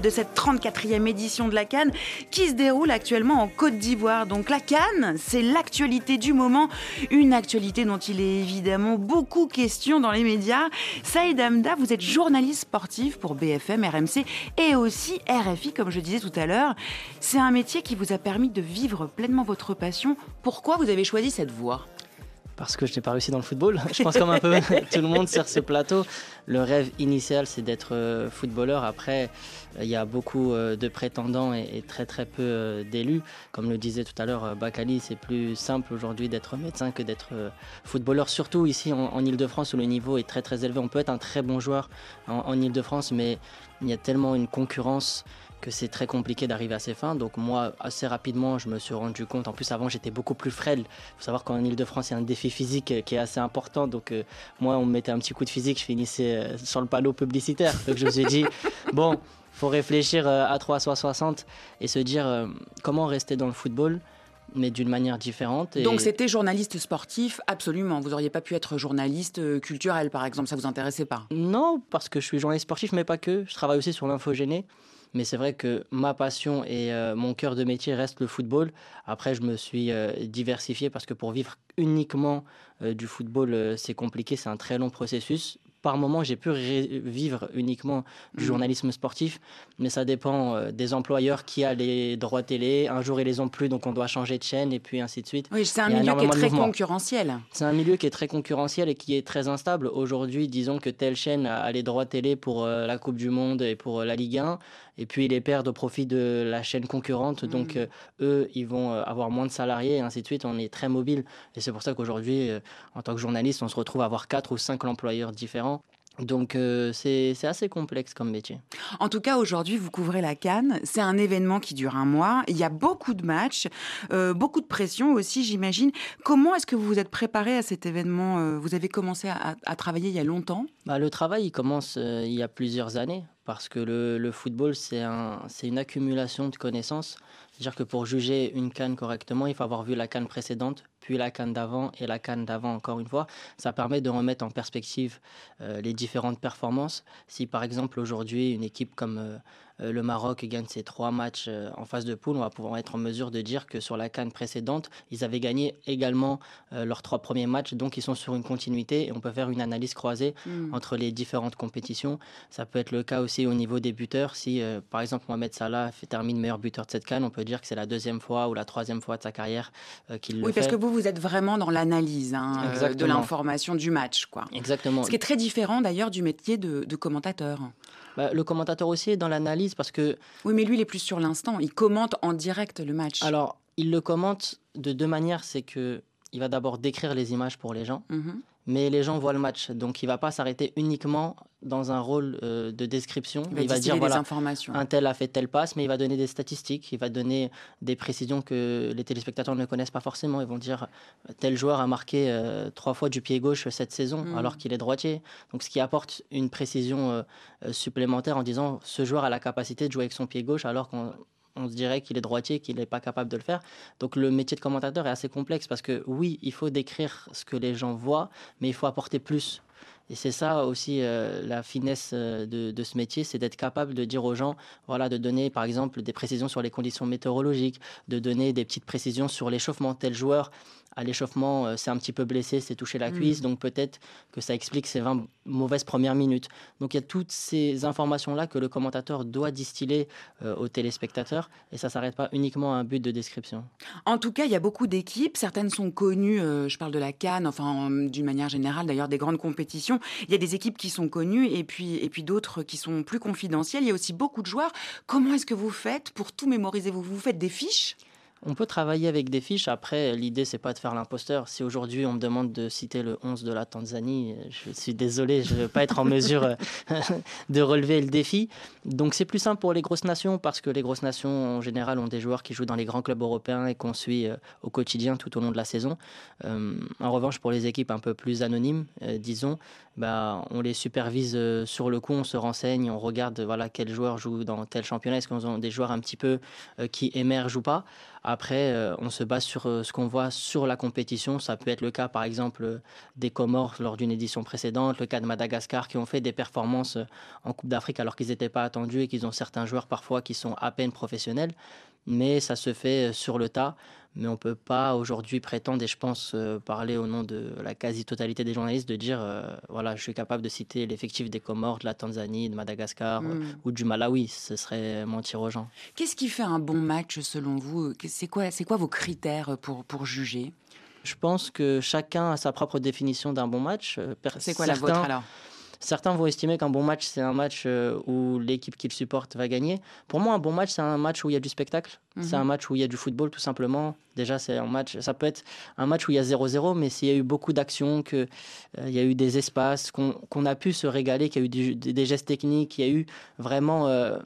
De cette 34e édition de la Cannes qui se déroule actuellement en Côte d'Ivoire. Donc la Cannes, c'est l'actualité du moment, une actualité dont il est évidemment beaucoup question dans les médias. Saïd Amda, vous êtes journaliste sportif pour BFM, RMC et aussi RFI, comme je disais tout à l'heure. C'est un métier qui vous a permis de vivre pleinement votre passion. Pourquoi vous avez choisi cette voie? Parce que je n'ai pas réussi dans le football. Je pense comme un peu tout le monde sur ce plateau. Le rêve initial, c'est d'être euh, footballeur. Après, il y a beaucoup euh, de prétendants et, très très peu euh, d'élus. Comme le disait tout à l'heure Bakali, c'est plus simple aujourd'hui d'être médecin que d'être footballeur. Surtout ici en, Ile-de-France où le niveau est très très élevé. On peut être un très bon joueur en, en Ile-de-France, mais il y a tellement une concurrence que c'est très compliqué d'arriver à ses fins. Donc moi, assez rapidement, je me suis rendu compte. En plus, avant, j'étais beaucoup plus frêle. Il faut savoir qu'en Ile-de-France, il y a un défi physique qui est assez important. Donc euh, moi, on me mettait un petit coup de physique, je finissais euh, sur le panneau publicitaire. Donc je me suis dit, bon, faut réfléchir euh, à 360 et se dire comment rester dans le football mais d'une manière différente. Donc c'était journaliste sportif, absolument. Vous n'auriez pas pu être journaliste culturel, par exemple, ça vous intéressait pas? Non, parce que je suis journaliste sportif, mais pas que. Je travaille aussi sur l'infogéné. Mais c'est vrai que ma passion et euh, mon cœur de métier reste le football. Après, je me suis euh, diversifié parce que pour vivre uniquement euh, du football, c'est compliqué, c'est un très long processus par moment, j'ai pu vivre uniquement du mmh. journalisme sportif, mais ça dépend euh, des employeurs qui a les droits télé. Un jour, ils les ont plus, donc on doit changer de chaîne et puis ainsi de suite. Oui, c'est un milieu qui est très concurrentiel. C'est un milieu qui est très concurrentiel et qui est très instable. Aujourd'hui, disons que telle chaîne a les droits télé pour euh, la Coupe du Monde et pour euh, la Ligue 1, et puis ils les perdent au profit de la chaîne concurrente. Donc mmh. eux, ils vont avoir moins de salariés et ainsi de suite. On est très mobile. Et c'est pour ça qu'aujourd'hui, en tant que journaliste, on se retrouve à avoir quatre ou cinq employeurs différents donc euh, c'est assez complexe comme métier. En tout cas, aujourd'hui, vous couvrez la Cannes. C'est un événement qui dure un mois. Il y a beaucoup de matchs, euh, beaucoup de pression aussi, j'imagine. Comment est-ce que vous vous êtes préparé à cet événement euh, Vous avez commencé à, travailler il y a longtemps? Bah, Le travail, il commence il y a plusieurs années parce que le, le football, c'est un, une accumulation de connaissances. C'est-à-dire que pour juger une canne correctement, il faut avoir vu la canne précédente, puis la canne d'avant et la canne d'avant encore une fois. Ça permet de remettre en perspective euh, les différentes performances. Si par exemple aujourd'hui une équipe comme euh, euh, le Maroc gagne ses trois matchs euh, en phase de poule, on va pouvoir être en mesure de dire que sur la canne précédente, ils avaient gagné également leurs trois premiers matchs, donc ils sont sur une continuité et on peut faire une analyse croisée hmm. entre les différentes compétitions. Ça peut être le cas aussi au niveau des buteurs. Si par exemple Mohamed Salah termine meilleur buteur de cette canne, on peut dire que c'est la deuxième fois ou la troisième fois de sa carrière qu'il le fait. Oui, parce que vous, vous êtes vraiment dans l'analyse hein, de l'information du match. Quoi. Exactement. Ce qui est très différent d'ailleurs du métier de, de commentateur. Bah, le commentateur aussi est dans l'analyse parce que. Oui, mais lui, il est plus sur l'instant. Il commente en direct le match. Alors, il le commente de deux manières. C'est que il va d'abord décrire les images pour les gens. Mhm mais les gens voient le match. Donc il va pas s'arrêter uniquement dans un rôle euh, de description. Il va, dire voilà, un tel a fait telle passe, mais il va donner des statistiques, il va donner des précisions que les téléspectateurs ne connaissent pas forcément. Ils vont dire tel joueur a marqué euh, trois fois du pied gauche cette saison, hmm. alors qu'il est droitier. Donc ce qui apporte une précision euh, supplémentaire en disant ce joueur a la capacité de jouer avec son pied gauche, alors qu'on on se dirait qu'il est droitier, qu'il n'est pas capable de le faire. Donc le métier de commentateur est assez complexe parce que oui, il faut décrire ce que les gens voient, mais il faut apporter plus. Et c'est ça aussi euh, la finesse euh, de, ce métier, c'est d'être capable de dire aux gens, voilà, de donner par exemple des précisions sur les conditions météorologiques, de donner des petites précisions sur l'échauffement. Tel joueur à l'échauffement, euh, c'est un petit peu blessé, c'est touché la mm. cuisse, donc peut-être que ça explique ces 20 mauvaises premières minutes. Donc il y a toutes ces informations-là que le commentateur doit distiller euh, aux téléspectateurs, et ça ne s'arrête pas uniquement à un but de description. En tout cas, il y a beaucoup d'équipes, certaines sont connues, euh, je parle de la Cannes, enfin d'une manière générale d'ailleurs des grandes compétitions, il y a des équipes qui sont connues et puis, et puis d'autres qui sont plus confidentielles, il y a aussi beaucoup de joueurs. Comment est-ce que vous faites pour tout mémoriser? Vous, vous faites des fiches? On peut travailler avec des fiches. Après, l'idée, c'est pas de faire l'imposteur. Si aujourd'hui on me demande de citer le 11 de la Tanzanie, je suis désolé, je ne vais pas être en mesure euh, de relever le défi. Donc c'est plus simple pour les grosses nations parce que les grosses nations, en général, ont des joueurs qui jouent dans les grands clubs européens et qu'on suit euh, au quotidien tout au long de la saison. Euh, en revanche, pour les équipes un peu plus anonymes, disons, bah, on les supervise sur le coup, on se renseigne, on regarde voilà, quel joueur joue dans tel championnat, est-ce qu'on a des joueurs un petit peu qui émergent ou pas? Après, euh, on se base sur euh, ce qu'on voit sur la compétition. Ça peut être le cas, par exemple, euh, des Comores lors d'une édition précédente, le cas de Madagascar, qui ont fait des performances en Coupe d'Afrique alors qu'ils n'étaient pas attendus et qu'ils ont certains joueurs parfois qui sont à peine professionnels. Mais ça se fait sur le tas mais on ne peut pas aujourd'hui prétendre, et je pense euh, parler au nom de la quasi-totalité des journalistes, de dire euh, voilà, je suis capable de citer l'effectif des Comores, de la Tanzanie, de Madagascar hmm. ou du Malawi. Ce serait mentir aux gens. Qu'est-ce qui fait un bon match selon vous? C'est quoi, quoi vos critères pour, pour juger? Je pense que chacun a sa propre définition d'un bon match. Euh, c'est quoi la vôtre alors? Certains vont estimer qu'un bon match, c'est un match euh, où l'équipe qu'ils supportent va gagner. Pour moi, un bon match, c'est un match où il y a du spectacle. C'est un mhm. match où il y a du football, tout simplement. Déjà, c'est un match. Ça peut être un match où il y a 0-0, mais s'il y a eu beaucoup d'actions, qu'il euh, y a eu des espaces, qu'on a pu se régaler, qu'il y a eu des, gestes techniques, qu'il y a eu vraiment euh,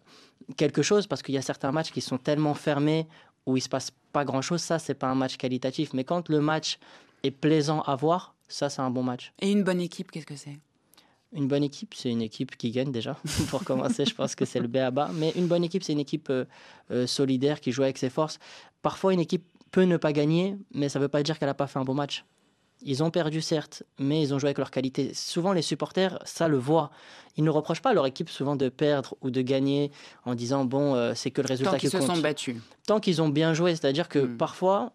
quelque chose, parce qu'il y a certains matchs qui sont tellement fermés où il se passe pas grand chose. Ça, c'est pas un match qualitatif. Mais quand le match est plaisant à voir, ça, c'est un bon match. Et une bonne équipe, qu'est-ce que c'est? Une bonne équipe, c'est une équipe qui gagne déjà. Pour commencer, je pense que c'est le B à bas. Mais une bonne équipe, c'est une équipe euh, euh, solidaire qui joue avec ses forces. Parfois, une équipe peut ne pas gagner, mais ça ne veut pas dire qu'elle n'a pas fait un bon match. Ils ont perdu, certes, mais ils ont joué avec leur qualité. Souvent, les supporters, ça le voit. Ils ne reprochent pas à leur équipe souvent de perdre ou de gagner en disant bon, euh, c'est que le résultat qui compte. Tant qu'ils se sont battus. Tant qu'ils ont bien joué, c'est-à-dire que hmm. parfois,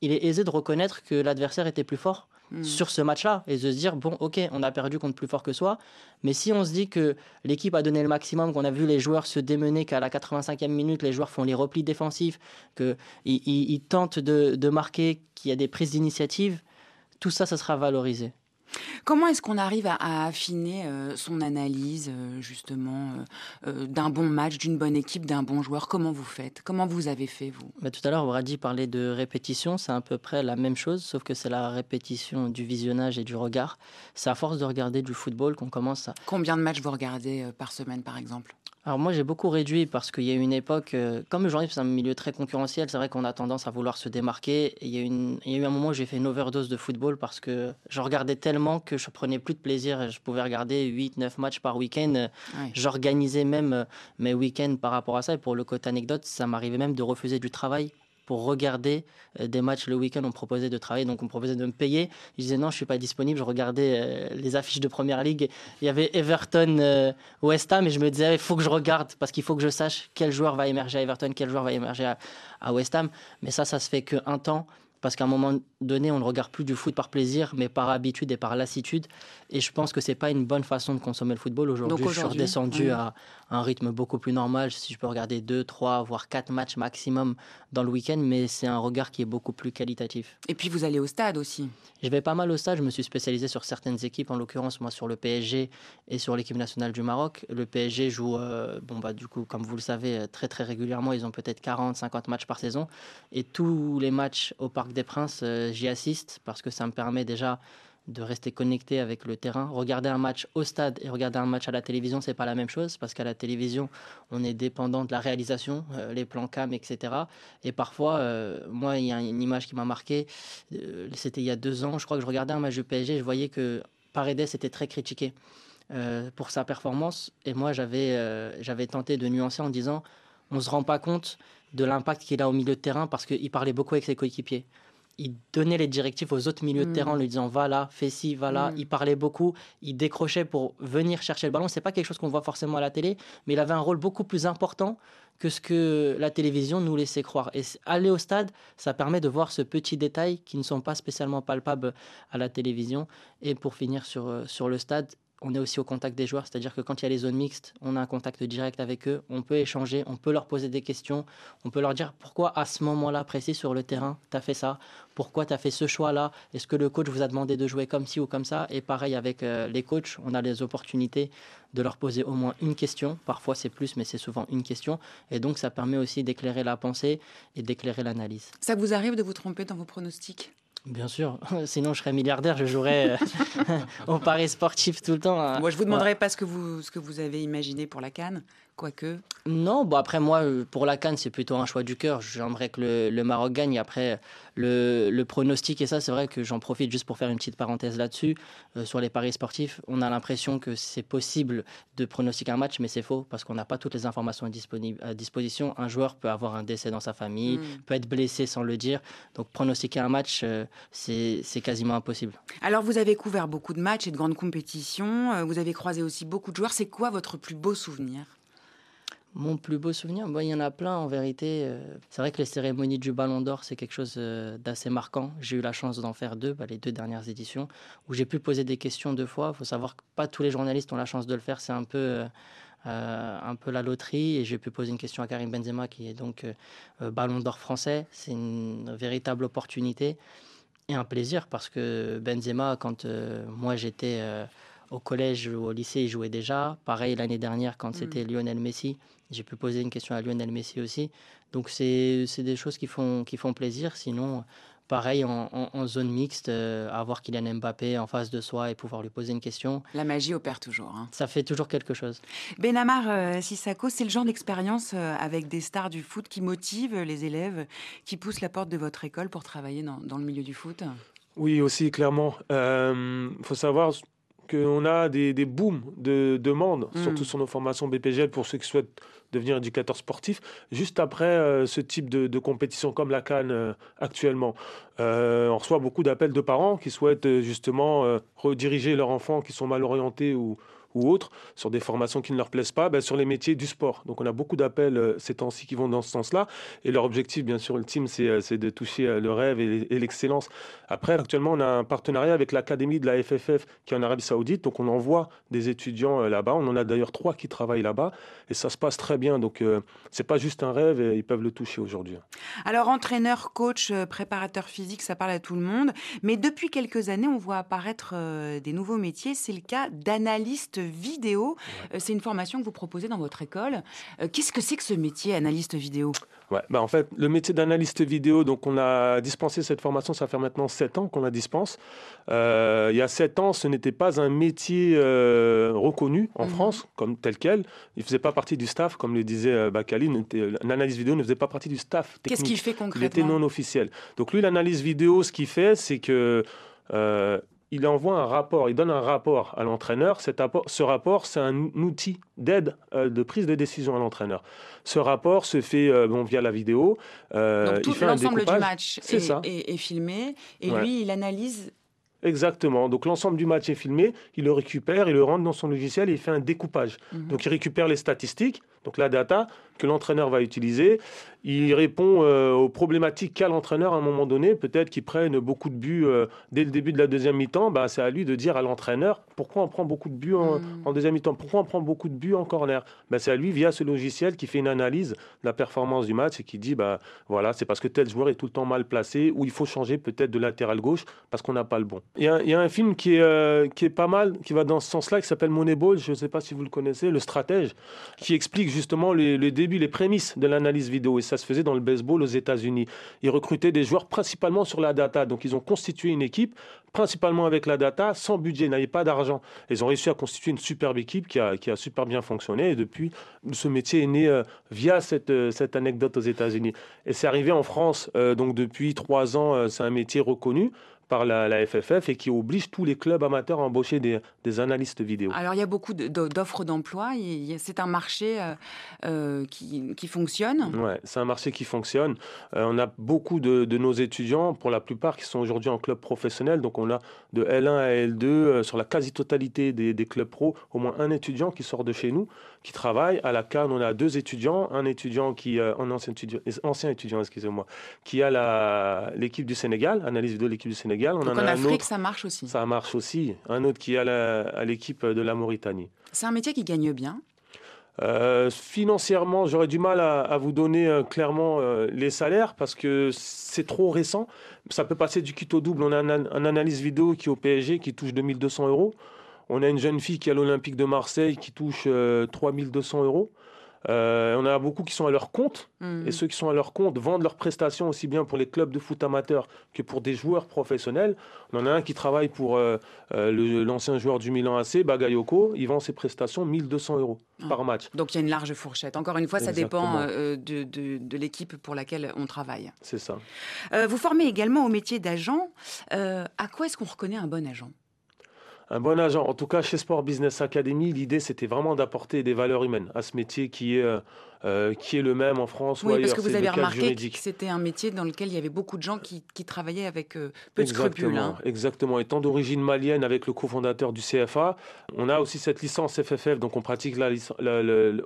il est aisé de reconnaître que l'adversaire était plus fort Hmm. sur ce match-là et de se dire bon ok on a perdu contre plus fort que soi mais si on se dit que l'équipe a donné le maximum qu'on a vu les joueurs se démener qu'à la 85e minute les joueurs font les replis défensifs qu'ils ils, tentent de, de marquer qu'il y a des prises d'initiative tout ça ça sera valorisé Comment est-ce qu'on arrive à, affiner euh, son analyse euh, justement euh, d'un bon match, d'une bonne équipe, d'un bon joueur? Comment vous faites? Comment vous avez fait vous? Bah, Tout à l'heure, Brady parlait de répétition, c'est à peu près la même chose, sauf que c'est la répétition du visionnage et du regard. C'est à force de regarder du football qu'on commence à... Combien de matchs vous regardez par semaine par exemple? Alors moi j'ai beaucoup réduit parce qu'il y a une époque, euh, comme le journalisme c'est un milieu très concurrentiel, c'est vrai qu'on a tendance à vouloir se démarquer. il, y a une, il y a eu un moment où j'ai fait une overdose de football parce que je regardais tellement que je prenais plus de plaisir. Je pouvais regarder 8-9 matchs par week-end. J'organisais même euh, mes week-ends par rapport à ça. Et pour le côté anecdote, ça m'arrivait même de refuser du travail pour regarder euh, des matchs le week-end. On proposait de travailler, donc on proposait de me payer. Je disais non, je suis pas disponible. Je regardais euh, les affiches de Première Ligue. Il y avait Everton, euh, West Ham, et je me disais il faut que je regarde parce qu'il faut que je sache quel joueur va émerger à Everton, quel joueur va émerger à, à West Ham. Mais ça, ça se fait qu'un temps parce qu'à un moment donné, on ne regarde plus du foot par plaisir, mais par habitude et par lassitude. Et je pense que c'est pas une bonne façon de consommer le football. Aujourd'hui, je suis redescendu à un rythme beaucoup plus normal. Si je peux regarder deux, trois, voire quatre matchs maximum dans le week-end, mais c'est un regard qui est beaucoup plus qualitatif. Et puis vous allez au stade aussi Je vais pas mal au stade. Je me suis spécialisé sur certaines équipes, en l'occurrence moi sur le PSG et sur l'équipe nationale du Maroc. Le PSG joue, euh, bon bah du coup, comme vous le savez, très très régulièrement. Ils ont peut-être 40, 50 matchs par saison. Et tous les matchs au Parc des Princes, euh, j'y assiste parce que ça me permet déjà de rester connecté avec le terrain. Regarder un match au stade et regarder un match à la télévision, c'est pas la même chose parce qu'à la télévision, on est dépendant de la réalisation, euh, les plans cam, etc. Et parfois, euh, moi, il y a une image qui m'a marqué. C'était il y a deux ans, je crois que je regardais un match du PSG, je voyais que Paredes était très critiqué pour sa performance. Et moi, j'avais j'avais tenté de nuancer en disant, on se rend pas compte de l'impact qu'il a au milieu de terrain parce qu'il parlait beaucoup avec ses coéquipiers. Il donnait les directives aux autres milieux de terrain en lui disant va là, fais ci, va là. Il parlait beaucoup, il décrochait pour venir chercher le ballon. C'est pas quelque chose qu'on voit forcément à la télé, mais il avait un rôle beaucoup plus important que ce que la télévision nous laissait croire. Et aller au stade, ça permet de voir ce petit détail qui ne sont pas spécialement palpables à la télévision. Et pour finir sur, euh, sur le stade, on est aussi au contact des joueurs, c'est-à-dire que quand il y a les zones mixtes, on a un contact direct avec eux, on peut échanger, on peut leur poser des questions, on peut leur dire pourquoi à ce moment-là précis sur le terrain, tu as fait ça, pourquoi tu as fait ce choix-là, est-ce que le coach vous a demandé de jouer comme ci ou comme ça, et pareil avec euh, les coachs, on a les opportunités de leur poser au moins une question, parfois c'est plus, mais c'est souvent une question, et donc ça permet aussi d'éclairer la pensée et d'éclairer l'analyse. Ça vous arrive de vous tromper dans vos pronostics? Bien sûr, sinon je serais milliardaire, je jouerais euh, au paris sportif tout le temps. Hein. Moi, je vous demanderai pas ce que vous, ce que vous avez imaginé pour la Cannes. Quoique. Non, bon après moi, euh, pour la Cannes, c'est plutôt un choix du cœur. J'aimerais que le, le, Maroc gagne. Après, le, le pronostic et ça, c'est vrai que j'en profite juste pour faire une petite parenthèse là-dessus. Euh, sur les paris sportifs, on a l'impression que c'est possible de pronostiquer un match, mais c'est faux parce qu'on n'a pas toutes les informations à disposition. Un joueur peut avoir un décès dans sa famille, mm. peut être blessé sans le dire. Donc pronostiquer un match, euh, c'est quasiment impossible. Alors vous avez couvert beaucoup de matchs et de grandes compétitions. Vous avez croisé aussi beaucoup de joueurs. C'est quoi votre plus beau souvenir? Mon plus beau souvenir, il y en a plein en vérité. Euh, c'est vrai que les cérémonies du Ballon d'Or, c'est quelque chose euh, d'assez marquant. J'ai eu la chance d'en faire deux, bah, les deux dernières éditions, où j'ai pu poser des questions deux fois. Il faut savoir que pas tous les journalistes ont la chance de le faire. C'est un peu, euh, un peu la loterie. Et j'ai pu poser une question à Karim Benzema, qui est donc Ballon d'Or français. C'est une véritable opportunité et un plaisir parce que Benzema, quand moi j'étais au collège ou au lycée, il jouait déjà. Pareil l'année dernière quand mm. c'était Lionel Messi. J'ai pu poser une question à Lionel Messi aussi. Donc c'est des choses qui font, qui font plaisir. Sinon, pareil en, zone mixte, euh, avoir Kylian Mbappé en face de soi et pouvoir lui poser une question. La magie opère toujours. Hein. Ça fait toujours quelque chose. Benamar euh, Sissako, c'est le genre d'expérience euh, avec des stars du foot qui motive les élèves, qui poussent la porte de votre école pour travailler dans, dans le milieu du foot? Oui, aussi, clairement. Il faut savoir, qu'on a des, des booms de demandes, mm. surtout sur nos formations BPGL pour ceux qui souhaitent devenir éducateur sportif, juste après euh, ce type de, compétition comme la Cannes euh, actuellement. Euh, on reçoit beaucoup d'appels de parents qui souhaitent justement rediriger leurs enfants qui sont mal orientés ou, ou autres, sur des formations qui ne leur plaisent pas, ben, sur les métiers du sport. Donc on a beaucoup d'appels euh, ces temps-ci qui vont dans ce sens-là. Et leur objectif, bien sûr, ultime, c'est euh, de toucher euh, le rêve et l'excellence. Après, actuellement, on a un partenariat avec l'Académie de la FFF qui est en Arabie Saoudite. Donc on envoie des étudiants là-bas. On en a d'ailleurs trois qui travaillent là-bas. Et ça se passe très bien. Donc c'est pas juste un rêve et ils peuvent le toucher aujourd'hui. Alors entraîneur, coach, préparateur physique, ça parle à tout le monde. Mais depuis quelques années, on voit apparaître des nouveaux métiers. C'est le cas d'analyste vidéo. Euh, c'est une formation que vous proposez dans votre école. Euh, qu'est-ce que c'est que ce métier, analyste vidéo? Ouais, bah en fait, le métier d'analyste vidéo, donc on a dispensé cette formation, ça fait maintenant 7 ans qu'on la dispense. Euh, il y a 7 ans, ce n'était pas un métier reconnu en mhm. France comme tel quel. Il ne faisait pas partie du staff, comme le disait Bakali. L'analyse vidéo ne faisait pas partie du staff Qu'est-ce qu'il fait concrètement Il était non officiel. Donc lui, l'analyse vidéo, ce qu'il fait, c'est que il envoie un rapport, il donne un rapport à l'entraîneur. ce rapport, c'est un outil d'aide euh, de prise de décision à l'entraîneur. Ce rapport se fait euh, bon, via la vidéo. Euh, Donc tout l'ensemble du match est, filmé et lui, il analyse Exactement. Donc l'ensemble du match est filmé, il le récupère, il le rentre dans son logiciel et il fait un découpage. Mhm. Donc il récupère les statistiques, donc la data que l'entraîneur va utiliser. Il répond euh, aux problématiques qu'a l'entraîneur à un moment donné. Peut-être qu'il prenne beaucoup de buts euh, dès le début de la deuxième mi-temps. Bah, c'est à lui de dire à l'entraîneur pourquoi on prend beaucoup de buts en, hmm. deuxième mi-temps, pourquoi on prend beaucoup de buts en corner? Bah, c'est à lui, via ce logiciel, qui fait une analyse de la performance du match et qui dit bah, voilà, c'est parce que tel joueur est tout le temps mal placé ou il faut changer peut-être de latéral gauche parce qu'on n'a pas le bon. Il y, a, un film qui est, euh, qui est pas mal, qui va dans ce sens-là, qui s'appelle Moneyball. Je ne sais pas si vous le connaissez, le stratège, qui explique justement le, le début, les prémices de l'analyse vidéo. Et ça se faisait dans le baseball aux États-Unis. Ils recrutaient des joueurs principalement sur la data. Donc ils ont constitué une équipe principalement avec la data, sans budget, n'avaient pas d'argent. Ils ont réussi à constituer une superbe équipe qui a, qui a super bien fonctionné. Et depuis, ce métier est né euh, via cette, euh, cette anecdote aux États-Unis. Et c'est arrivé en France, euh, donc depuis trois ans, c'est un métier reconnu par la, FFF et qui oblige tous les clubs amateurs à embaucher des, des analystes vidéo. Alors il y a beaucoup d'offres d'emploi, c'est un marché euh, euh, qui, qui, fonctionne Oui, c'est un marché qui fonctionne. Euh, on a beaucoup de, de, nos étudiants, pour la plupart, qui sont aujourd'hui en club professionnel. Donc on a de L1 à L2, sur la quasi-totalité des, des, clubs pro, au moins un étudiant qui sort de chez nous, qui travaille. À la Cannes, on a deux étudiants, un étudiant qui, un ancien étudiant, ancien étudiant excusez-moi, qui a l'équipe du Sénégal, analyse vidéo de l'équipe du Sénégal donc en, Afrique, ça marche aussi. Ça marche aussi. Un autre qui est à l'équipe de la Mauritanie. C'est un métier qui gagne bien euh, financièrement, j'aurais du mal à, vous donner euh, clairement euh, les salaires parce que c'est trop récent. Ça peut passer du kit au double. On a un, un, analyse vidéo qui est au PSG qui touche 2200 euros. On a une jeune fille qui est à l'Olympique de Marseille qui touche 3200 euros. Euh, on a beaucoup qui sont à leur compte. Mhm. Et ceux qui sont à leur compte vendent leurs prestations aussi bien pour les clubs de foot amateurs que pour des joueurs professionnels. On en a un qui travaille pour euh, euh, l'ancien joueur du Milan AC, Bagayoko. Il vend ses prestations 1200 euros Ah. par match. Donc il y a une large fourchette. Encore une fois, ça dépend Exactement. euh, de, de- de l'équipe pour laquelle on travaille. C'est ça. Euh, vous formez également au métier d'agent. Euh, à quoi est-ce qu'on reconnaît un bon agent? Un bon agent. En tout cas, chez Sport Business Academy, l'idée, c'était vraiment d'apporter des valeurs humaines à ce métier qui est, euh, euh, qui est le même en France ou Oui, ailleurs. parce que vous avez remarqué juridique. que c'était un métier dans lequel il y avait beaucoup de gens qui, qui travaillaient avec euh, peu de scrupules. hein. exactement. Étant d'origine malienne avec le cofondateur du CFA, on a aussi cette licence FFF, donc on pratique la,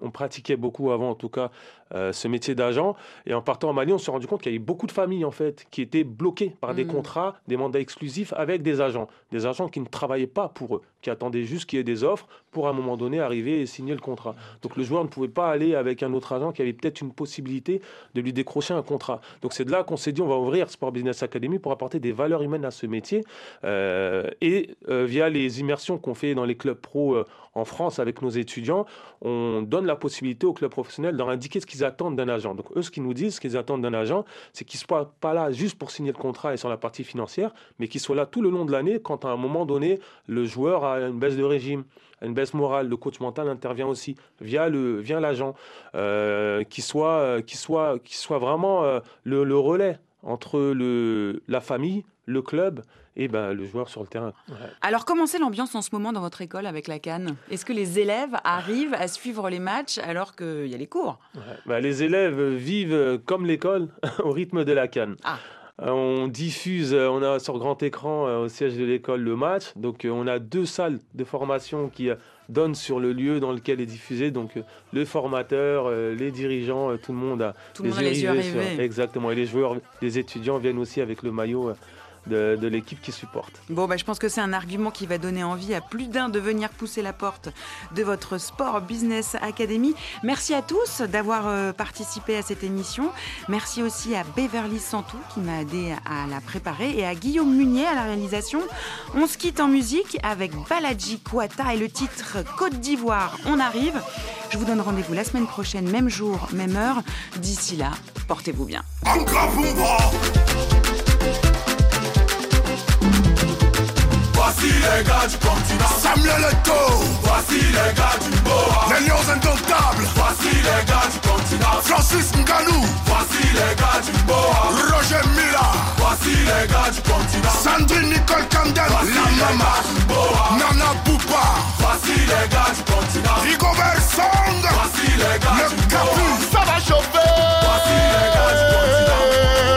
on pratiquait beaucoup avant en tout cas euh, ce métier d'agent. Et en partant en Mali, on s'est rendu compte qu'il y avait beaucoup de familles en fait qui étaient bloquées par des Mhm. contrats, des mandats exclusifs avec des agents, des agents qui ne travaillaient pas pour eux, qui attendaient juste qu'il y ait des offres pour à un moment donné arriver et signer le contrat. Donc le joueur ne pouvait pas aller avec un autre agent qui avait peut-être une possibilité de lui décrocher un contrat. Donc c'est de là qu'on s'est dit on va ouvrir Sport Business Academy pour apporter des valeurs humaines à ce métier Euh, et euh, via les immersions qu'on fait dans les clubs pro euh, en France avec nos étudiants, on donne la possibilité aux clubs professionnels leur indiquer ce qu'ils attendent d'un agent. Donc eux, ce qu'ils nous disent, ce qu'ils attendent d'un agent, c'est qu'il ne soit pas là juste pour signer le contrat et sur la partie financière, mais qu'il soit là tout le long de l'année quand à un moment donné, le joueur a une baisse de régime, une baisse morale, le coach mental intervient aussi via le via l'agent, euh, qui soit qui soit qui soit vraiment euh, le, le relais entre le la famille, le club et ben le joueur sur le terrain. Alors, comment c'est l'ambiance en ce moment dans votre école avec la Cannes? Est-ce que les élèves arrivent à suivre les matchs alors qu'il y a les cours? Bah, les élèves vivent comme l'école au rythme de la canne. Ah. Euh, On diffuse, euh, on a sur grand écran euh, au siège de l'école le match. Donc on a deux salles de formation qui donnent sur le lieu dans lequel est diffusé. Donc le formateur, les dirigeants, tout le monde a Tout le monde a les yeux rivés sur-. Exactement. Et les joueurs, les étudiants viennent aussi avec le maillot de, de l'équipe qui supporte. Bon, bah, je pense que c'est un argument qui va donner envie à plus d'un de venir pousser la porte de votre Sport Business Academy. Merci à tous d'avoir euh, participé à cette émission. Merci aussi à Beverly Santou qui m'a aidé à la préparer et à Guillaume Munier à la réalisation. On se quitte en musique avec Baladji Kouata et le titre Côte d'Ivoire. On arrive. Je vous donne rendez-vous la semaine prochaine, même jour, même heure. D'ici là, portez-vous bien. Voici les gars du continent. Samuel Eto'o. Voici les gars du Boa. Les lions indomptables. Voici les gars du continent. Francis Ngannou. Voici les gars du Boa. Roger Mila. Voici les gars du continent. Sandrine Nicole Camden. Voici La Mama. Boa. Nana Poupa. Voici les gars du continent. Rigobert Song. Voici les gars du Capou. Ça va chauffer. Voici les gars du continent.